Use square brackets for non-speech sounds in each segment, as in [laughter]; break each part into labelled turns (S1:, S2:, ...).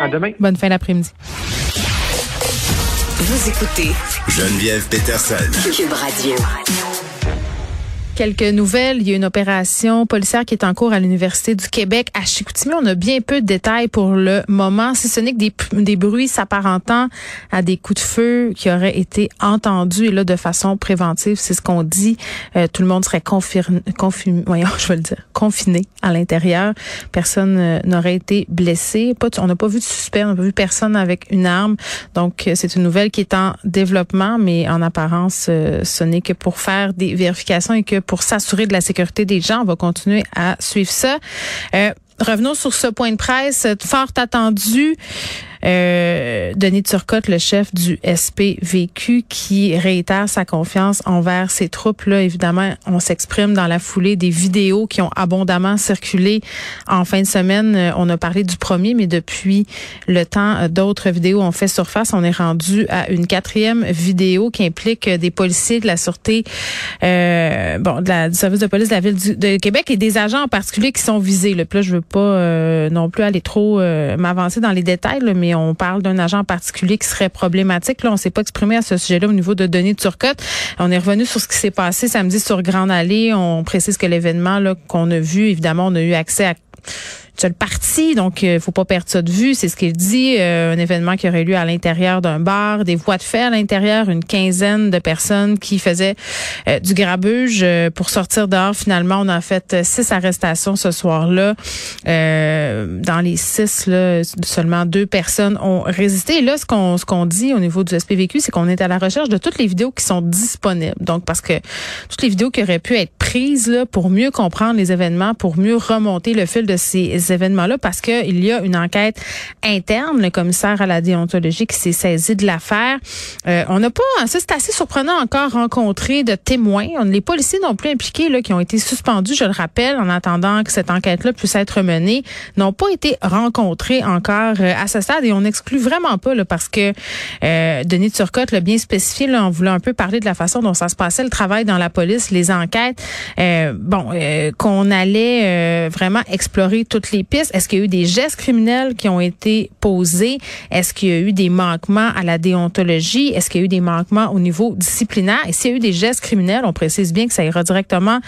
S1: À demain.
S2: Bonne fin d'après-midi.
S3: Vous écoutez
S4: Geneviève Peterson.
S3: Cube Radio.
S2: Quelques nouvelles. Il y a une opération policière qui est en cours à l'Université du Québec à Chicoutimi. On a bien peu de détails pour le moment, si ce n'est que des, bruits s'apparentant à des coups de feu qui auraient été entendus et là de façon préventive, c'est ce qu'on dit. Euh, tout le monde serait confirmé, confirmé, voyons, [laughs] je vais le dire, confiné à l'intérieur. Personne euh, n'aurait été blessé. On n'a pas vu de suspect, on n'a pas vu personne avec une arme. Donc euh, c'est une nouvelle qui est en développement, mais en apparence, euh, ce n'est que pour faire des vérifications et que pour s'assurer de la sécurité des gens, on va continuer à suivre ça. Euh, revenons sur ce point de presse fort attendu. Euh, Denis Turcotte, le chef du SPVQ, qui réitère sa confiance envers ses troupes. Là, évidemment, on s'exprime dans la foulée des vidéos qui ont abondamment circulé en fin de semaine. Euh, On a parlé du premier, mais depuis le temps, euh, d'autres vidéos ont fait surface. On est rendu à une quatrième vidéo qui implique euh, des policiers de la sûreté, euh, bon, du service de police de la ville du- de Québec et des agents en particulier qui sont visés. Là. Je veux pas non plus aller trop m'avancer dans les détails, là, mais on parle d'un agent en particulier qui serait problématique. Là, on s'est pas exprimé à ce sujet-là au niveau de Denis Turcotte. On est revenu sur ce qui s'est passé samedi sur Grande Allée. On précise que l'événement qu'on a vu, évidemment, on a eu accès à seule partie, donc il faut pas perdre ça de vue. C'est ce qu'il dit. Euh, un événement qui aurait lieu à l'intérieur d'un bar, des voies de fait à l'intérieur, une quinzaine de personnes qui faisaient euh, du grabuge euh, pour sortir dehors. Finalement, on a fait euh, six arrestations ce soir-là. Euh, dans les six, là, seulement deux personnes ont résisté. Et là, ce qu'on ce qu'on dit au niveau du SPVQ, c'est qu'on est à la recherche de toutes les vidéos qui sont disponibles. Donc, parce que toutes les vidéos qui auraient pu être prises là, pour mieux comprendre les événements, pour mieux remonter le fil de ces événements-là, parce que il y a une enquête interne, le commissaire à la déontologie qui s'est saisi de l'affaire. Euh, on n'a pas, c'est assez surprenant encore, rencontré de témoins. Les policiers non plus impliqués là, qui ont été suspendus, je le rappelle, en attendant que cette enquête-là puisse être menée, n'ont pas été rencontrés encore euh, à ce stade et on n'exclut vraiment pas là, parce que euh, Denis Turcotte l'a bien spécifié là, en voulant un peu parler de la façon dont ça se passait, le travail dans la police, les enquêtes. Euh, bon, euh, qu'on allait vraiment explorer toutes les pistes. Est-ce qu'il y a eu des gestes criminels qui ont été posés? Est-ce qu'il y a eu des manquements à la déontologie? Est-ce qu'il y a eu des manquements au niveau disciplinaire? Et s'il y a eu des gestes criminels, on précise bien que ça ira directement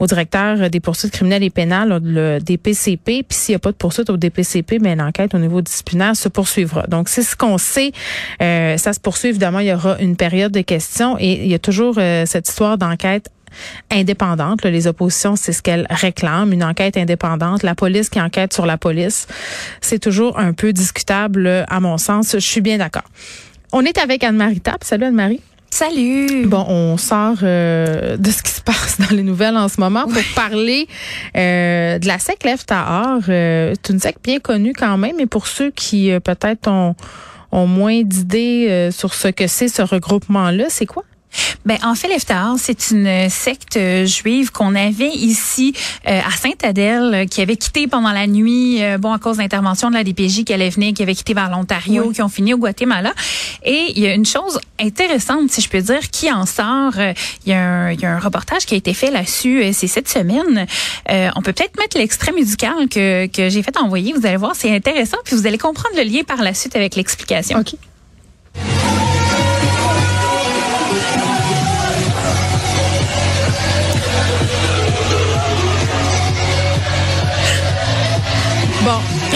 S2: au directeur des poursuites criminelles et pénales, le DPCP. Puis s'il n'y a pas de poursuite au DPCP, mais l'enquête au niveau disciplinaire se poursuivra. Donc c'est ce qu'on sait. Euh, ça se poursuit évidemment. Il y aura une période de questions et il y a toujours euh, cette histoire d'enquête indépendante. Là, les oppositions, c'est ce qu'elles réclament, une enquête indépendante. La police qui enquête sur la police, c'est toujours un peu discutable, à mon sens. Je suis bien d'accord. On est avec Anne-Marie Tapp. Salut Anne-Marie.
S5: Salut.
S2: Bon, on sort euh, de ce qui se passe dans les nouvelles en ce moment pour parler euh, de la SEC Lève Tahar. Euh, c'est une SEC bien connue quand même, mais pour ceux qui euh, peut-être ont, ont moins d'idées euh, sur ce que c'est ce regroupement-là, c'est quoi?
S5: Ben en fait, l'Eftar, c'est une secte juive qu'on avait ici euh, à Sainte-Adèle, euh, qui avait quitté pendant la nuit, euh, bon à cause d'intervention de la DPJ qui allait venir, qui avait quitté vers l'Ontario,
S2: Oui.
S5: qui ont fini au Guatemala. Et il y a une chose intéressante, si je peux dire, qui en sort. euh, Il y, a un, il y a un reportage qui a été fait là-dessus. euh, C'est cette semaine. Euh, on peut peut-être mettre l'extrait musical que que j'ai fait envoyer. Vous allez voir, c'est intéressant, puis vous allez comprendre le lien par la suite avec l'explication.
S2: OK.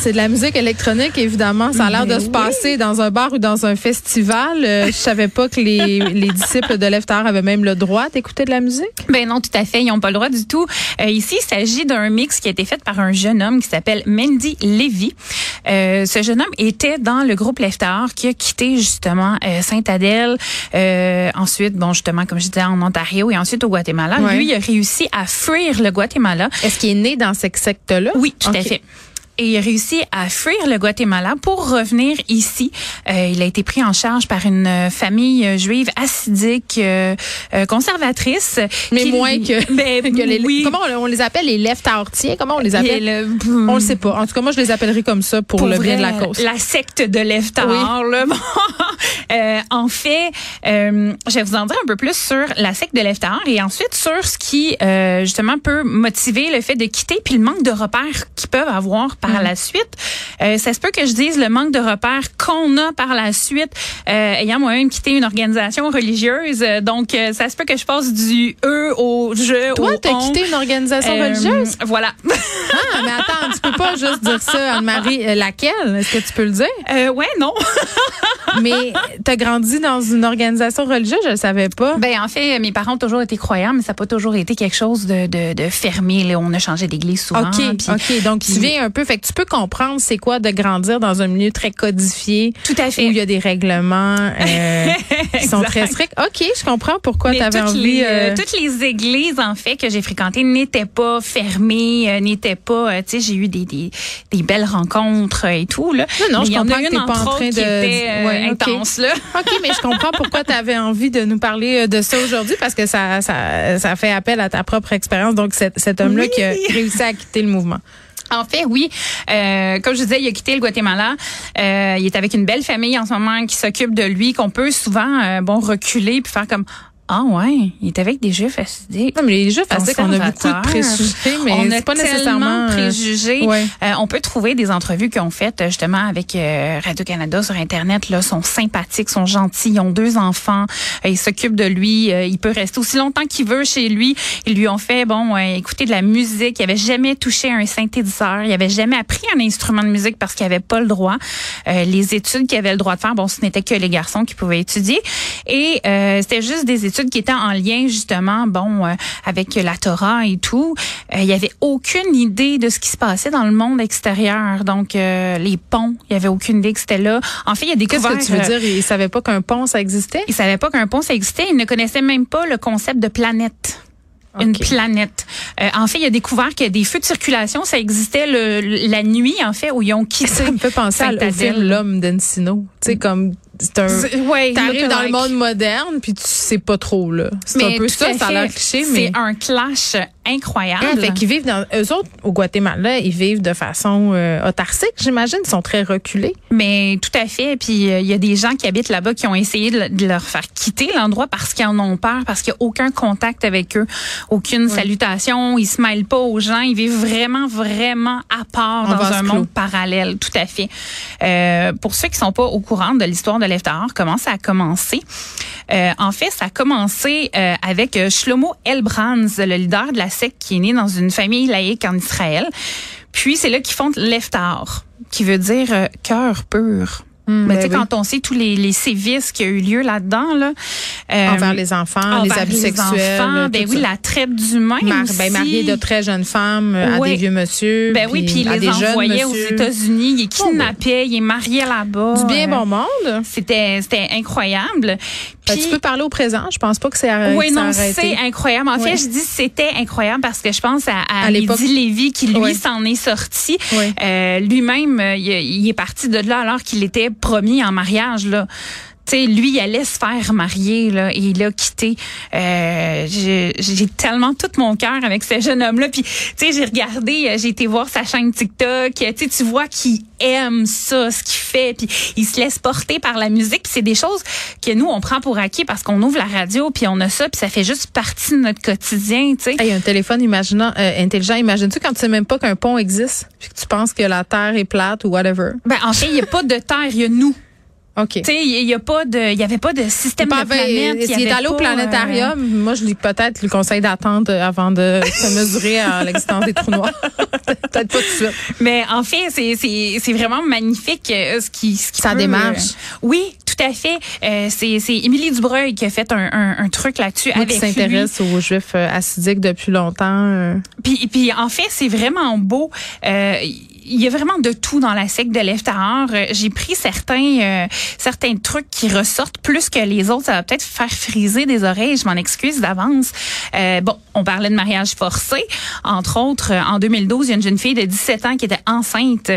S2: c'est de la musique électronique, évidemment. Ça a l'air de se passer dans un bar ou dans un festival. Euh, je savais pas que les, les disciples de Leftar avaient même le droit d'écouter de la musique.
S5: Ben non, tout à fait. Ils n'ont pas le droit du tout. Euh, ici, il s'agit d'un mix qui a été fait par un jeune homme qui s'appelle Mandy Levy. Euh, ce jeune homme était dans le groupe Leftar qui a quitté justement euh, Sainte-Adèle. Euh, ensuite, bon, justement, comme je disais, en Ontario et ensuite au Guatemala.
S2: Ouais.
S5: Lui, il a réussi à fuir le Guatemala.
S2: Est-ce qu'il est né dans cette secte-là?
S5: Oui, tout à fait. Et il a réussi à fuir le Guatemala pour revenir ici. Euh, il a été pris en charge par une famille juive assidique, euh, euh, conservatrice.
S2: Mais moins que, [laughs]
S5: Ben, [laughs]
S2: que les.
S5: oui.
S2: Comment on, on les appelle les leftartiers? Comment on les appelle?
S5: le-
S2: On le sait pas. En tout cas, moi, je les appellerai comme ça pour,
S5: pour
S2: le bien de la cause.
S5: La secte de l'Eftar.
S2: Oui.
S5: là. [laughs] Bon. Euh, en fait, euh, je vais vous en dire un peu plus sur la secte de l'Eftar et ensuite sur ce qui, euh, justement, peut motiver le fait de quitter puis le manque de repères qu'ils peuvent avoir par
S2: Mm.
S5: la suite. Euh, ça se peut que je dise le manque de repères qu'on a par la suite, euh, ayant moi-même quitté une organisation religieuse. Euh, Donc, ça se peut que je passe du eux au je
S2: Toi,
S5: au
S2: t'as quitté une organisation religieuse?
S5: Voilà. [laughs]
S2: Ah, mais attends, tu peux pas juste dire ça, Anne-Marie. Laquelle? Est-ce que tu peux le dire?
S5: Euh, ouais, non. [laughs]
S2: Mais t'as grandi dans une organisation religieuse, je le savais pas.
S5: Ben en fait, mes parents ont toujours été croyants, mais ça n'a pas toujours été quelque chose de, de, de fermé. Là. On a changé d'église souvent.
S2: OK,
S5: puis-
S2: OK. Donc, tu viens un peu. Fait que tu peux comprendre c'est quoi de grandir dans un milieu très codifié.
S5: Tout à fait.
S2: Où il y a des règlements [laughs] euh, qui sont très stricts. OK, je comprends pourquoi tu avais
S5: toutes,
S2: envie.
S5: les,
S2: euh,
S5: euh, toutes les églises en fait que j'ai fréquentées n'étaient pas fermées, euh, n'étaient pas. euh, tu sais, j'ai eu des, des, des belles rencontres et tout là.
S2: Non, non,
S5: Mais
S2: je comprends que t'es pas en train de-
S5: était
S2: Ouais,
S5: intense là. [laughs]
S2: OK, mais je comprends pourquoi tu avais envie de nous parler de ça aujourd'hui parce que ça, ça, ça fait appel à ta propre expérience. Donc, cet, cet homme-là
S5: Oui.
S2: qui a réussi à quitter le mouvement.
S5: En fait, oui. Euh, comme je disais, il a quitté le Guatemala. Euh, il est avec une belle famille en ce moment qui s'occupe de lui, qu'on peut souvent euh, bon reculer puis faire comme ah ouais, il est avec des juifs acidiques.
S2: Non, mais les jeux faciles qu'on a beaucoup de préjugés, mais
S5: on a
S2: pas nécessairement. euh,
S5: préjugés.
S2: ouais.
S5: Euh, on peut trouver des entrevues qu'ils ont faites euh, justement avec euh, Radio Canada sur internet. Là, sont sympathiques, sont gentils, ils ont deux enfants, euh, ils s'occupent de lui. il peut rester aussi longtemps qu'il veut chez lui. Ils lui ont fait bon écouter de la musique. Il avait jamais touché un synthétiseur. Il avait jamais appris un instrument de musique parce qu'il avait pas le droit. Euh, les études qu'il avait le droit de faire, bon, ce n'était que les garçons qui pouvaient étudier. Et euh, c'était juste des études qui étaient en lien justement, bon, euh, avec la Torah et tout. Euh, il y avait aucune idée de ce qui se passait dans le monde extérieur. Donc euh, les ponts, il y avait aucune idée que c'était là. En fait, il y a des
S2: Qu'est-ce que tu veux dire? Il savait pas qu'un pont, ça existait?
S5: Il savait pas qu'un pont ça existait. Il ne connaissait même pas le concept de planète. Une planète. Euh, en fait, il a découvert qu'il y a des feux de circulation. Ça existait le, la nuit, en fait, où ils ont quitté.
S2: Ça me fait penser à- au film L'homme d'Encino. Tu sais, comme un.
S5: Ouais,
S2: T'arrives dans le monde moderne, puis tu sais pas trop, là. C'est un peu ça, ça a l'air cliché, mais.
S5: C'est un clash incroyable.
S2: Ah, fait qu'ils vivent dans. Eux autres, au Guatemala, ils vivent de façon euh, autarcique, j'imagine. Ils sont très reculés.
S5: Mais tout à fait. Puis euh, il y a des gens qui habitent là-bas qui ont essayé de, le- de leur faire quitter l'endroit parce qu'ils en ont peur, parce qu'il n'y a aucun contact avec eux, aucune salutation, ils se mêlent pas aux gens, ils vivent vraiment, vraiment à part dans un monde parallèle. Tout à fait. Euh, pour ceux qui sont pas au courant de l'histoire de l'Eftar, comment ça a commencé? Euh, en fait, ça a commencé euh, avec Shlomo Elbrands, le leader de la qui est né dans une famille laïque en Israël. Puis c'est là qu'ils font l'Eftar, qui veut dire euh, cœur pur.
S2: Hmm,
S5: Mais
S2: ben
S5: tu sais,
S2: oui.
S5: quand on sait tous les, les sévices qui a eu lieu là-dedans, là, euh,
S2: Envers les enfants, les abus
S5: les
S2: sexuels.
S5: enfants, ben oui,
S2: ça.
S5: la traite d'humains
S2: Mar-
S5: aussi.
S2: ben, mariés de très jeunes femmes euh, à des vieux monsieur.
S5: Ben oui, puis
S2: à
S5: il
S2: des
S5: les envoyait aux. États-Unis, il est
S2: Oh, ben.
S5: kidnappé, il est marié là-bas.
S2: Du bien
S5: Euh,
S2: bon monde.
S5: C'était c'était incroyable. Puis-
S2: tu peux parler au présent? Je pense pas que c'est arrêté.
S5: oui, non, c'est incroyable. En fait, je dis c'était incroyable parce que je pense à, à,
S2: À l'époque-
S5: Lady Lévy qui, lui, s'en est sorti.
S2: Ouais.
S5: Euh, Lui-même, euh, il, il est parti de là alors qu'il était promis en mariage. Là. Tu sais, lui, il allait se faire marier là, et il a quitté. Euh, j'ai tellement tout mon cœur avec ce jeune homme-là. Puis, tu sais, j'ai regardé, euh, j'ai été voir sa chaîne TikTok. Tu sais, tu vois qu'il aime ça, ce qu'il fait. Puis, il se laisse porter par la musique. Puis, c'est des choses que nous, on prend pour acquis parce qu'on ouvre la radio, puis on a ça, puis ça fait juste partie de notre quotidien, tu sais.
S2: Hey, un téléphone imaginant, euh, intelligent, imagine-tu quand tu sais même pas qu'un pont existe, puis que tu penses que la Terre est plate ou whatever?
S5: Ben, en fait, il n'y a pas de terre, il y a nous.
S2: OK.
S5: Tu sais, il y a pas de, il y avait pas de système
S2: Pas
S5: de planète.
S2: S'il est allé au
S5: pas, euh,
S2: planétarium, moi, je lui peut-être le conseil d'attendre avant de se mesurer à [laughs] l'existence des trous noirs. [laughs] peut-être pas tout de suite.
S5: Mais en fait, c'est c'est c'est vraiment magnifique euh, ce qui ce qui
S2: Sa
S5: peut,
S2: démarche.
S5: euh, oui, tout à fait. Euh, c'est c'est Émilie Dubreuil qui a fait un un, un truc là-dessus avec
S2: qui s'intéresse aux juifs euh, assidiques depuis longtemps. euh,
S5: Puis, puis en fait, c'est vraiment beau. Euh, il y a vraiment de tout dans la secte de l'Eftahar. Euh, J'ai pris certains euh, certains trucs qui ressortent plus que les autres. Ça va peut-être faire friser des oreilles. Je m'en excuse d'avance. Euh, bon, on parlait de mariage forcé. Entre autres, euh, en 2012, il y a une jeune fille de 17 ans qui était enceinte,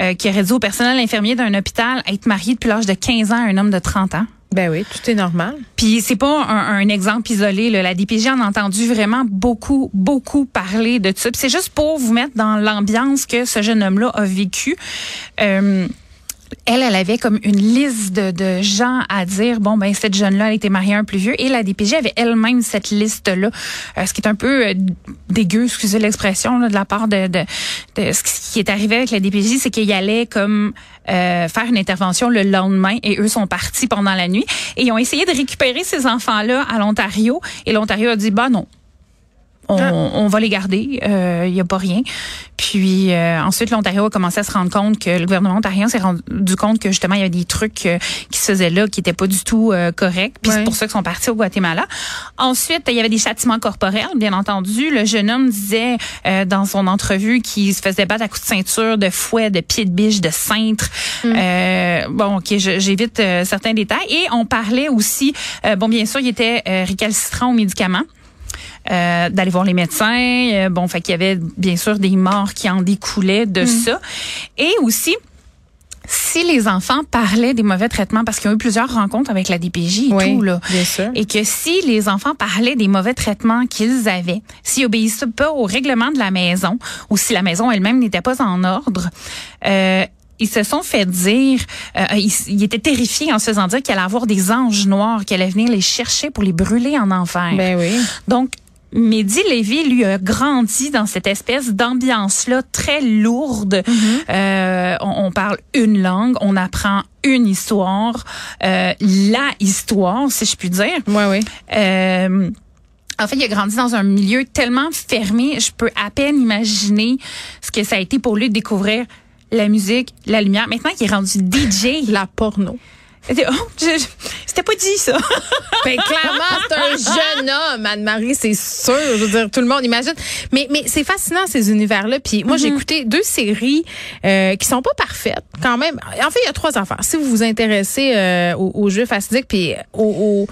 S5: euh, qui aurait dit au personnel infirmier d'un hôpital être mariée depuis l'âge de 15 ans à un homme de 30 ans.
S2: Ben oui, tout est normal.
S5: Puis c'est pas un, exemple isolé. La DPJ en a entendu vraiment beaucoup, beaucoup parler de ça. Puis c'est juste pour vous mettre dans l'ambiance que ce jeune homme-là a vécu. Euh, elle, elle avait comme une liste de, de gens à dire, bon, ben cette jeune-là, elle était mariée à un plus vieux. Et la DPJ avait elle-même cette liste-là, euh, ce qui est un peu euh, dégueu, excusez l'expression, de la part de, de, ce qui est arrivé avec la DPJ, c'est qu'il allait comme euh, faire une intervention le lendemain et eux sont partis pendant la nuit. Et ils ont essayé de récupérer ces enfants-là à l'Ontario. Et l'Ontario a dit, bah non, on,
S2: Ah.
S5: on va les garder, il n'y a pas rien. Puis euh, ensuite, l'Ontario a commencé à se rendre compte que le gouvernement ontarien s'est rendu compte que justement, il y avait des trucs euh, qui se faisaient là qui n'étaient pas du tout euh, corrects. Puis c'est pour ça qu'ils sont partis au Guatemala. Ensuite, il y avait des châtiments corporels, bien entendu. Le jeune homme disait euh, dans son entrevue qu'il se faisait battre à coups de ceinture, de fouet, de pied de biche, de cintre. Euh, bon, ok, j'évite euh, certains détails. Et on parlait aussi, euh, bon, bien sûr, il était euh, récalcitrant aux médicaments euh, d'aller voir les médecins. Euh, bon, fait qu'il y avait bien sûr des morts qui en découlaient de ça. Et aussi, si les enfants parlaient des mauvais traitements, parce qu'il y a eu plusieurs rencontres avec la DPJ et
S2: Oui,
S5: tout, là.
S2: bien sûr.
S5: Et que si les enfants parlaient des mauvais traitements qu'ils avaient, s'ils obéissaient pas au règlement de la maison, ou si la maison elle-même n'était pas en ordre, euh, ils se sont fait dire, euh, ils, ils étaient terrifiés en se faisant dire qu'il allait avoir des anges noirs qui allaient venir les chercher pour les brûler en enfer.
S2: Ben oui.
S5: Donc, Mehdi Lévy, lui, a grandi dans cette espèce d'ambiance-là très lourde. Euh, on, on parle une langue, on apprend une histoire, euh, la histoire, si je puis dire.
S2: Oui, oui.
S5: Euh, en fait, il a grandi dans un milieu tellement fermé, je peux à peine imaginer ce que ça a été pour lui de découvrir la musique, la lumière. Maintenant qu'il est rendu DJ. [laughs]
S2: La porno.
S5: Oh, C'était pas dit, ça. [laughs]
S2: Ben clairement, c'est un jeune homme, Anne-Marie, c'est sûr. Je veux dire, tout le monde imagine. Mais mais c'est fascinant ces univers-là. Puis moi, j'ai écouté deux séries euh, qui sont pas parfaites, quand même. En fait, il y a trois affaires. Si vous vous intéressez euh, aux, aux jeux fastidiques, puis au, au-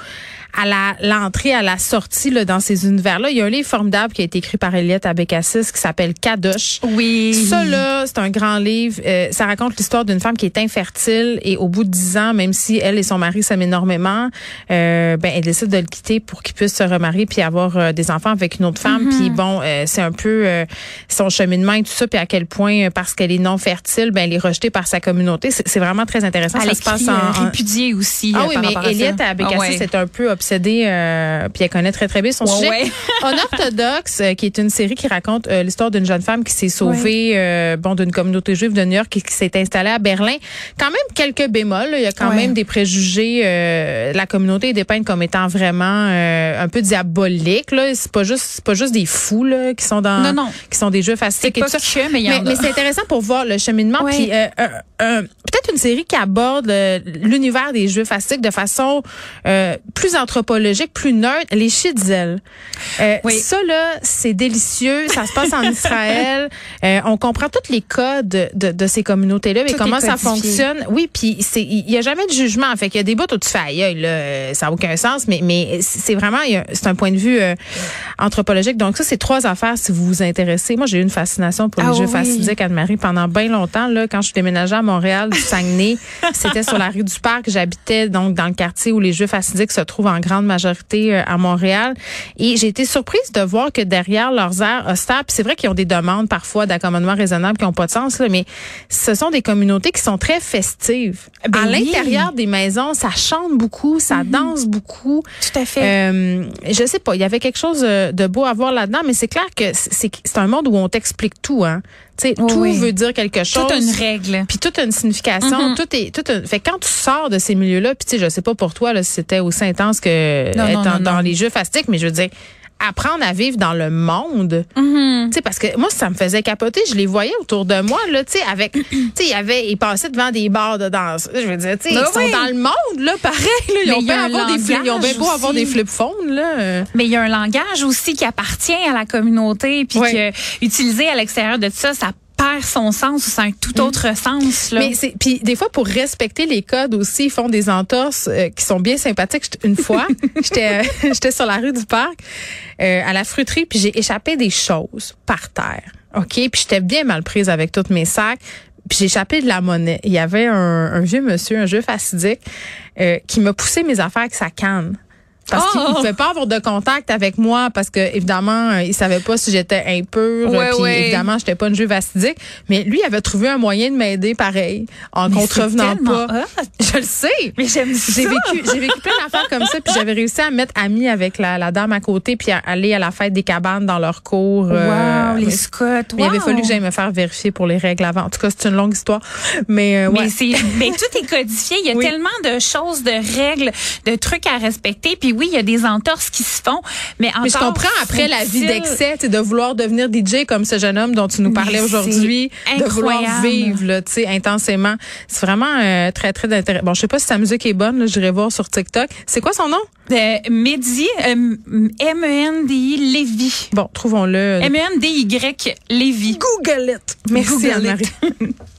S2: à la l'entrée, à la sortie là, dans ces univers-là, il y a un livre formidable qui a été écrit par Eliette Abécassis qui s'appelle Kadosh.
S5: Oui.
S2: Ça, là, c'est un grand livre. Euh, ça raconte l'histoire d'une femme qui est infertile et au bout de dix ans, même si elle et son mari s'aiment énormément, euh, ben, elle décide de le quitter pour qu'il puisse se remarier puis avoir euh, des enfants avec une autre femme. Puis bon, euh, c'est un peu euh, son cheminement et tout ça, puis à quel point, euh, parce qu'elle est non fertile, ben, elle est rejetée par sa communauté. C'est c'est vraiment très intéressant.
S5: Elle
S2: ça se passe en, en-
S5: répudiée aussi.
S2: ah oui, mais. Eliette Abécassis
S5: Ah ouais.
S2: est un peu obsédée, euh, puis elle connaît très, très bien son
S5: Ouais,
S2: sujet.
S5: ouais. [laughs]
S2: Unorthodoxe, euh, qui est une série qui raconte euh, l'histoire d'une jeune femme qui s'est sauvée euh, bon d'une communauté juive de New York et qui s'est installée à Berlin. Quand même quelques bémols. là. Il y a quand
S5: Ouais.
S2: même des préjugés. euh, la communauté est dépeinte comme étant vraiment un peu diabolique. Là. C'est pas juste, c'est pas juste des fous là, qui sont dans,
S5: Non, non.
S2: qui sont des jeux fastidiques
S5: C'est que, mais a.
S2: mais c'est intéressant pour voir le cheminement.
S5: Ouais.
S2: Puis peut-être une série qui aborde l'univers des jeux fastidiques de façon plus anthropologique, plus neutre. Les Shitzel. Euh,
S5: Oui.
S2: Ça là, c'est délicieux. Ça se passe en [laughs] Israël. Euh, on comprend tous les codes de, de ces communautés-là,
S5: Tout
S2: comment ça fonctionne. Oui, puis il y a jamais de jugement. Fait qu'il y a des bouts où tu fais aïe, là, euh, ça a aucun sens. Mais mais c'est vraiment c'est un point de vue euh, anthropologique. Donc ça, c'est trois affaires si vous vous intéressez. Moi, j'ai eu une fascination pour
S5: Ah
S2: les jeux
S5: oui.
S2: Anne-Marie pendant bien longtemps. Là, quand je suis déménagée à Montréal, du Saguenay, c'était sur la rue du Parc. J'habitais donc dans le quartier où les jeux fastidiques se trouvent en grande majorité euh, à Montréal. Et j'ai été surprise de voir que derrière leurs aires puis c'est vrai qu'ils ont des demandes parfois d'accommodement raisonnable qui n'ont pas de sens, là, mais ce sont des communautés qui sont très festives.
S5: Ben
S2: à
S5: oui.
S2: L'intérieur des maisons, ça chante beaucoup, ça danse beaucoup.
S5: Tout à fait.
S2: Euh, je sais pas, il y avait quelque chose euh, de beau à voir là-dedans, mais c'est clair que c'est un monde où on t'explique tout. Hein.
S5: Oui,
S2: tout
S5: oui.
S2: veut dire quelque chose.
S5: Toute une règle.
S2: Puis toute une signification,
S5: Mhm.
S2: tout est tout un- fait quand tu sors de ces milieux-là, puis tu sais je sais pas pour toi là si c'était aussi intense que
S5: Non,
S2: être
S5: non,
S2: dans,
S5: non,
S2: dans les jeux fastiques, mais je veux dire apprendre à vivre dans le monde. Sais parce que moi ça me faisait capoter, je les voyais autour de moi là, avec y avait ils passaient devant des bars de danse. Je veux dire ils sont dans le monde là pareil là, ils ont
S5: y a
S2: avoir des flip, ils ont bien beau avoir des flip phones là.
S5: Mais il y a un langage aussi qui appartient à la communauté, puis
S2: Oui.
S5: que utilisé à l'extérieur de ça, ça perd son sens ou ça a un tout autre sens. Là.
S2: Mm. Mais c'est puis des fois pour respecter les codes aussi, ils font des entorses euh, qui sont bien sympathiques. Une fois, [laughs] j'étais euh, [laughs] j'étais sur la rue du parc euh, à la fruiterie puis j'ai échappé des choses par terre. OK, puis j'étais bien mal prise avec tous mes sacs. Puis j'ai échappé de la monnaie. Il y avait un, un vieux monsieur, un vieux fastidique, euh, qui m'a poussé mes affaires avec sa canne. Parce qu'il
S5: Oh!
S2: ne pouvait pas avoir de contact avec moi parce que évidemment euh, il savait pas si j'étais impure
S5: Ouais,
S2: puis
S5: ouais.
S2: évidemment j'étais pas une juive acidique mais lui il avait trouvé un moyen de m'aider pareil en
S5: Mais
S2: contrevenant pas
S5: hot. [laughs]
S2: je le sais
S5: Mais j'aime
S2: j'ai
S5: ça.
S2: vécu j'ai vécu plein d'affaires comme ça puis j'avais réussi à me mettre amie avec la, la dame à côté puis à aller à la fête des cabanes dans leur cour euh,
S5: Wow, les Scots.
S2: mais il avait
S5: wow.
S2: fallu que j'aille me faire vérifier pour les règles avant en tout cas c'est une longue histoire mais, euh, ouais.
S5: Mais c'est mais tout est codifié, il y a
S2: Oui.
S5: tellement de choses, de règles, de trucs à respecter. Puis oui, il y a des entorses qui se font, mais encore
S2: Mais je comprends après la vie d'excès, de vouloir devenir DJ comme ce jeune homme dont tu nous parlais aujourd'hui, de vouloir vivre là, tu sais, intensément. C'est vraiment euh, très très intéressant. Bon, je sais pas si sa musique est bonne, j'irai voir sur TikTok. C'est quoi son nom?
S5: Euh, Mehdi, euh, M-E-N-D-I, Lévy.
S2: Bon, trouvons-le.
S5: M-E-N-D-Y, Lévy.
S2: Google it. Merci. Anne-Marie. [laughs]